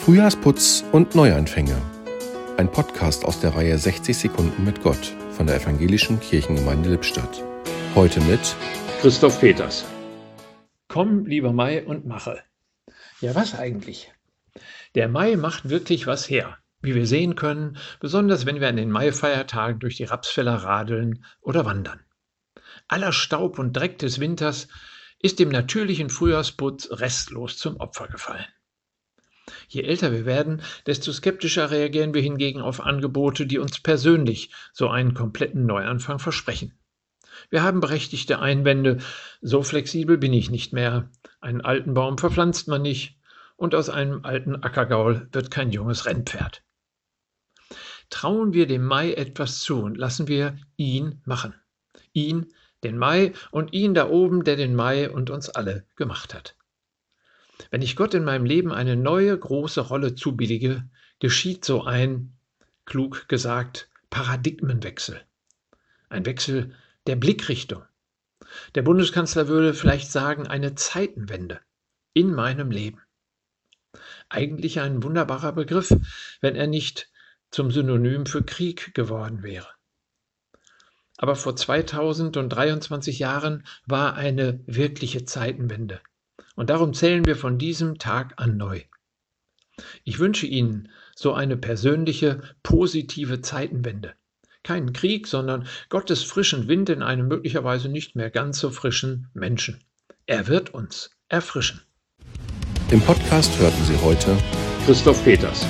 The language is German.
Frühjahrsputz und Neuanfänge. Ein Podcast aus der Reihe 60 Sekunden mit Gott von der Evangelischen Kirchengemeinde Lippstadt. Heute mit Christoph Peters. Komm, lieber Mai, und mache. Ja, was eigentlich? Der Mai macht wirklich was her, wie wir sehen können, besonders wenn wir an den Maifeiertagen durch die Rapsfelder radeln oder wandern. Aller Staub und Dreck des Winters ist dem natürlichen Frühjahrsputz restlos zum Opfer gefallen. Je älter wir werden, desto skeptischer reagieren wir hingegen auf Angebote, die uns persönlich so einen kompletten Neuanfang versprechen. Wir haben berechtigte Einwände, so flexibel bin ich nicht mehr, einen alten Baum verpflanzt man nicht, und aus einem alten Ackergaul wird kein junges Rennpferd. Trauen wir dem Mai etwas zu und lassen wir ihn machen. Ihn, den Mai und ihn da oben, der den Mai und uns alle gemacht hat. Wenn ich Gott in meinem Leben eine neue große Rolle zubillige, geschieht so ein, klug gesagt, Paradigmenwechsel. Ein Wechsel der Blickrichtung. Der Bundeskanzler würde vielleicht sagen, eine Zeitenwende in meinem Leben. Eigentlich ein wunderbarer Begriff, wenn er nicht zum Synonym für Krieg geworden wäre. Aber vor 2023 Jahren war eine wirkliche Zeitenwende. Und darum zählen wir von diesem Tag an neu. Ich wünsche Ihnen so eine persönliche, positive Zeitenwende. Keinen Krieg, sondern Gottes frischen Wind in einem möglicherweise nicht mehr ganz so frischen Menschen. Er wird uns erfrischen. Im Podcast hörten Sie heute Christoph Peters.